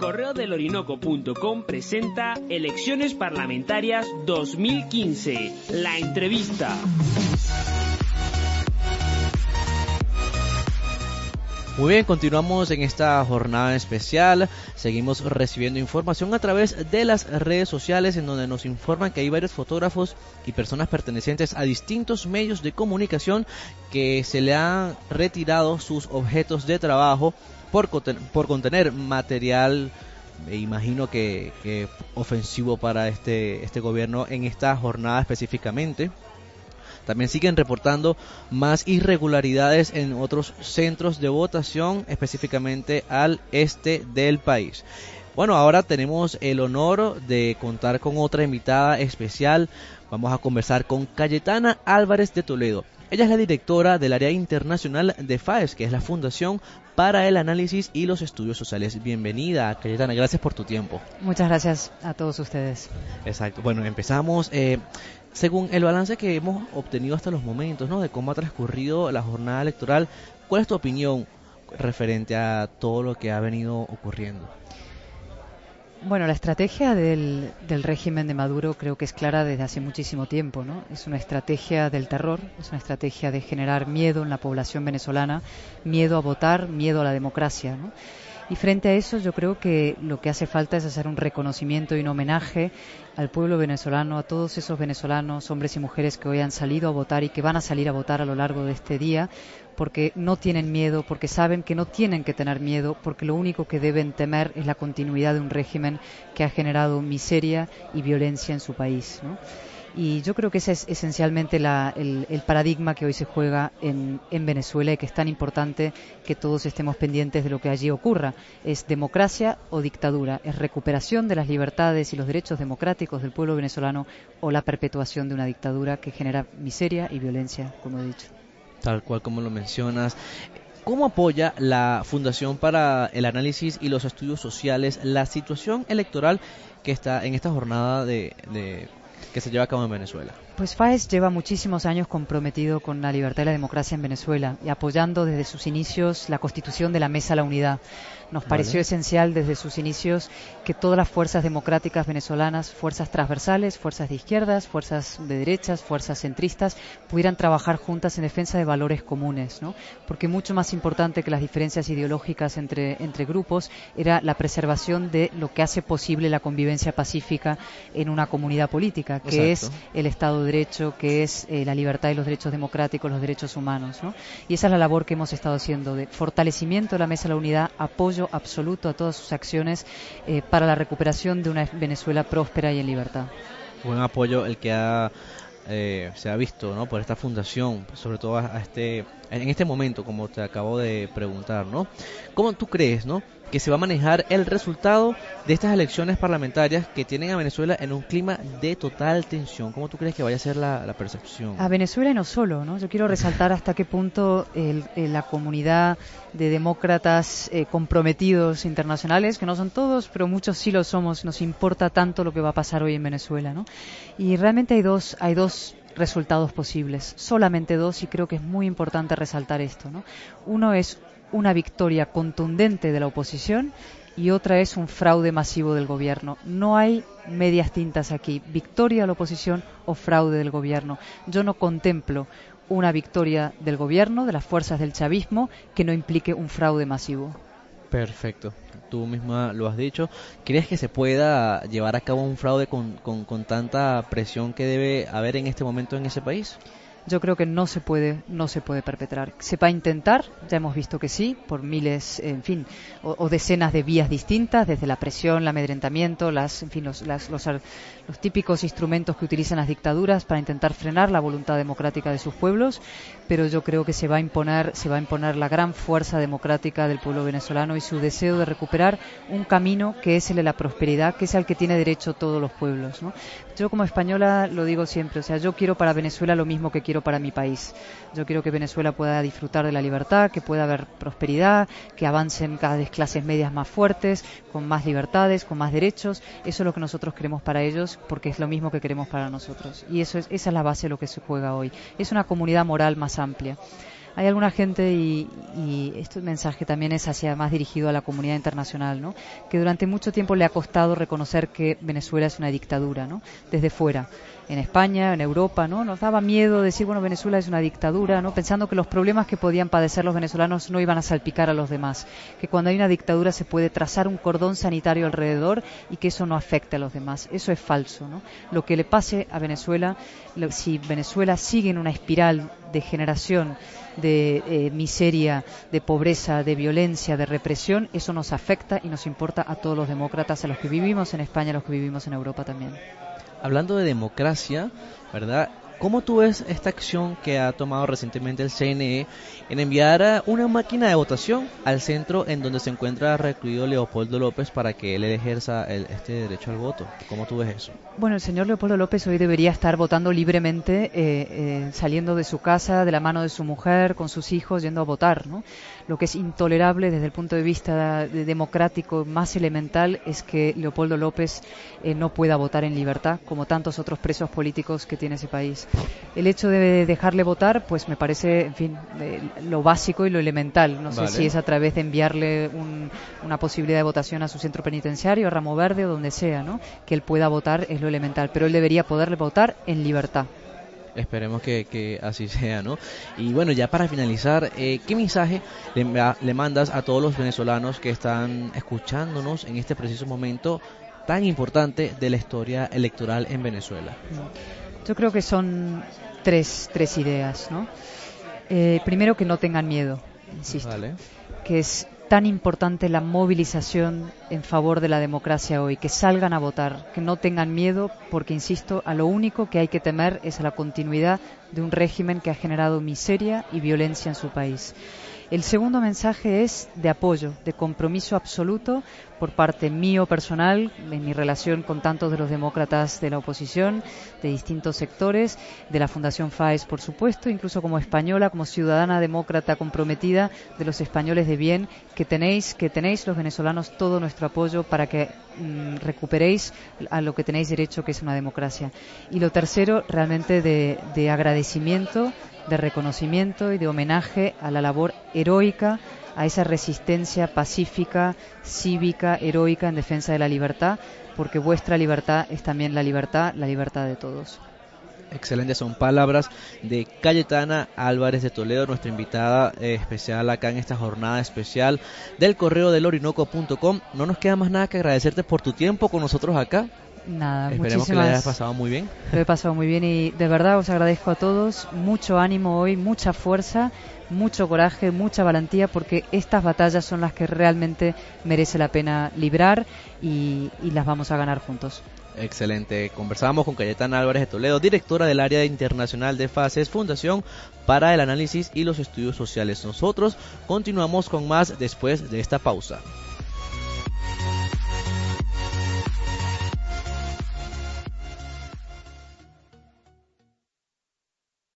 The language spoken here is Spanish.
Correo del Orinoco.com presenta Elecciones Parlamentarias 2015. La entrevista. Muy bien, continuamos en esta jornada especial. Seguimos recibiendo información a través de las redes sociales en donde nos informan que hay varios fotógrafos y personas pertenecientes a distintos medios de comunicación que se le han retirado sus objetos de trabajo por, por contener material me imagino que, ofensivo para este, este gobierno en esta jornada específicamente. También siguen reportando más irregularidades en otros centros de votación, específicamente al este del país. Bueno, ahora tenemos el honor de contar con otra invitada especial. Vamos a conversar con Cayetana Álvarez de Toledo. Ella es la directora del área internacional de FAES, que es la Fundación para el Análisis y los Estudios Sociales. Bienvenida, Cayetana, gracias por tu tiempo. Muchas gracias a todos ustedes. Exacto. Bueno, empezamos. Eh, según el balance que hemos obtenido hasta los momentos, ¿no? De cómo ha transcurrido la jornada electoral, ¿cuál es tu opinión referente a todo lo que ha venido ocurriendo? Bueno, la estrategia del, régimen de Maduro creo que es clara desde hace muchísimo tiempo, ¿no? Es una estrategia del terror, es una estrategia de generar miedo en la población venezolana, miedo a votar, miedo a la democracia, ¿no? Y frente a eso yo creo que lo que hace falta es hacer un reconocimiento y un homenaje al pueblo venezolano, a todos esos venezolanos, hombres y mujeres que hoy han salido a votar y que van a salir a votar a lo largo de este día, porque no tienen miedo, porque saben que no tienen que tener miedo, porque lo único que deben temer es la continuidad de un régimen que ha generado miseria y violencia en su país. Y yo creo que ese es esencialmente el, paradigma que hoy se juega en, Venezuela y que es tan importante que todos estemos pendientes de lo que allí ocurra. Es democracia o dictadura, es recuperación de las libertades y los derechos democráticos del pueblo venezolano o la perpetuación de una dictadura que genera miseria y violencia, como he dicho. Tal cual como lo mencionas. ¿Cómo apoya la Fundación para el Análisis y los Estudios Sociales la situación electoral que está en esta jornada de que se lleva a cabo en Venezuela? Pues FAES lleva muchísimos años comprometido con la libertad y la democracia en Venezuela y apoyando desde sus inicios la constitución de la Mesa a la Unidad. Nos pareció esencial desde sus inicios que todas las fuerzas democráticas venezolanas, fuerzas transversales, fuerzas de izquierdas, fuerzas de derechas, fuerzas centristas, pudieran trabajar juntas en defensa de valores comunes, ¿no? Porque mucho más importante que las diferencias ideológicas entre, entre grupos era la preservación de lo que hace posible la convivencia pacífica en una comunidad política, que es el Estado de Derecho, que es eh, la libertad y los derechos democráticos, los derechos humanos, ¿no? Y esa es la labor que hemos estado haciendo de fortalecimiento de la Mesa de la Unidad, apoyo absoluto a todas sus acciones eh, para la recuperación de una Venezuela próspera y en libertad. Buen apoyo el que ha, eh, se ha visto ¿no? por esta fundación, sobre todo a este, en este momento, como te acabo de preguntar. ¿no? ¿Cómo tú crees no? que se va a manejar el resultado de estas elecciones parlamentarias que tienen a Venezuela en un clima de total tensión. ¿Cómo tú crees que vaya a ser la, percepción? A Venezuela y no solo, ¿no? Yo quiero resaltar hasta qué punto la comunidad de demócratas eh, comprometidos internacionales, que no son todos, pero muchos sí lo somos, nos importa tanto lo que va a pasar hoy en Venezuela, ¿no? Y realmente hay dos, hay dos resultados posibles, solamente dos, y creo que es muy importante resaltar esto, ¿no? Uno es una victoria contundente de la oposición y otra es un fraude masivo del gobierno. No hay medias tintas aquí, victoria de la oposición o fraude del gobierno. Yo no contemplo una victoria del gobierno, de las fuerzas del chavismo, que no implique un fraude masivo. Perfecto, tú misma lo has dicho. ¿Crees que se pueda llevar a cabo un fraude con, con, con tanta presión que debe haber en este momento en ese país? Yo creo que no se puede no se puede perpetrar. Se va a intentar, ya hemos visto que sí, por miles, en fin, o, decenas de vías distintas, desde la presión, el amedrentamiento, las, en fin, los, los, los, típicos instrumentos que utilizan las dictaduras para intentar frenar la voluntad democrática de sus pueblos, pero yo creo que se va a imponer, se va a imponer la gran fuerza democrática del pueblo venezolano y su deseo de recuperar un camino que es el de la prosperidad, que es al que tiene derecho todos los pueblos. ¿no? Yo como española lo digo siempre, o sea, yo quiero para Venezuela lo mismo que quiero para mi país. Yo quiero que Venezuela pueda disfrutar de la libertad, que pueda haber prosperidad, que avancen cada vez clases medias más fuertes, con más libertades, con más derechos. Eso es lo que nosotros queremos para ellos, porque es lo mismo que queremos para nosotros. Y eso es, esa es la base de lo que se juega hoy. Es una comunidad moral más amplia. Hay alguna gente, y, y este mensaje también es hacia más dirigido a la comunidad internacional, ¿no? que durante mucho tiempo le ha costado reconocer que Venezuela es una dictadura, ¿no? desde fuera en España, en Europa, ¿no? Nos daba miedo decir, bueno, Venezuela es una dictadura, ¿no? Pensando que los problemas que podían padecer los venezolanos no iban a salpicar a los demás, que cuando hay una dictadura se puede trazar un cordón sanitario alrededor y que eso no afecte a los demás. Eso es falso, ¿no? Lo que le pase a Venezuela, si Venezuela sigue en una espiral de generación de eh, miseria, de pobreza, de violencia, de represión, eso nos afecta y nos importa a todos los demócratas, a los que vivimos en España, a los que vivimos en Europa también hablando de democracia, ¿verdad? ¿Cómo tú ves esta acción que ha tomado recientemente el CNE en enviar una máquina de votación al centro en donde se encuentra recluido Leopoldo López para que él ejerza este derecho al voto? ¿Cómo tú ves eso? Bueno, el señor Leopoldo López hoy debería estar votando libremente, eh, eh, saliendo de su casa, de la mano de su mujer, con sus hijos, yendo a votar, ¿no? Lo que es intolerable desde el punto de vista democrático más elemental es que Leopoldo López eh, no pueda votar en libertad, como tantos otros presos políticos que tiene ese país. El hecho de dejarle votar, pues me parece, en fin, lo básico y lo elemental. No sé si es a través de enviarle una posibilidad de votación a su centro penitenciario, a Ramo Verde o donde sea, ¿no? Que él pueda votar es lo elemental, pero él debería poderle votar en libertad. Esperemos que, así sea, ¿no? Y bueno, ya para finalizar, eh, ¿qué mensaje le, le, mandas a todos los venezolanos que están escuchándonos en este preciso momento tan importante de la historia electoral en Venezuela? Yo creo que son tres, tres ideas, ¿no? Eh, primero, que no tengan miedo, insisto. Que es tan importante la movilización en favor de la democracia hoy, que salgan a votar, que no tengan miedo, porque, insisto, a lo único que hay que temer es a la continuidad de un régimen que ha generado miseria y violencia en su país. El segundo mensaje es de apoyo, de compromiso absoluto por parte mío personal, en mi relación con tantos de los demócratas de la oposición, de distintos sectores, de la Fundación FAES, por supuesto, incluso como española, como ciudadana demócrata comprometida de los españoles de bien, que tenéis, que tenéis los venezolanos todo nuestro apoyo para que mm, recuperéis a lo que tenéis derecho, que es una democracia. Y lo tercero, realmente de agradecimiento de reconocimiento y de homenaje a la labor heroica, a esa resistencia pacífica, cívica, heroica en defensa de la libertad, porque vuestra libertad es también la libertad, la libertad de todos. Excelentes son palabras de Cayetana Álvarez de Toledo, nuestra invitada eh, especial acá en esta jornada especial del correo del orinoco.com. No nos queda más nada que agradecerte por tu tiempo con nosotros acá. Nada, Esperemos que lo hayas pasado muy bien. Lo he pasado muy bien y de verdad os agradezco a todos. Mucho ánimo hoy, mucha fuerza, mucho coraje, mucha valentía, porque estas batallas son las que realmente merece la pena librar y, y las vamos a ganar juntos. Excelente. Conversamos con Cayetana Álvarez de Toledo, directora del área internacional de Fases, Fundación para el Análisis y los Estudios Sociales. Nosotros continuamos con más después de esta pausa.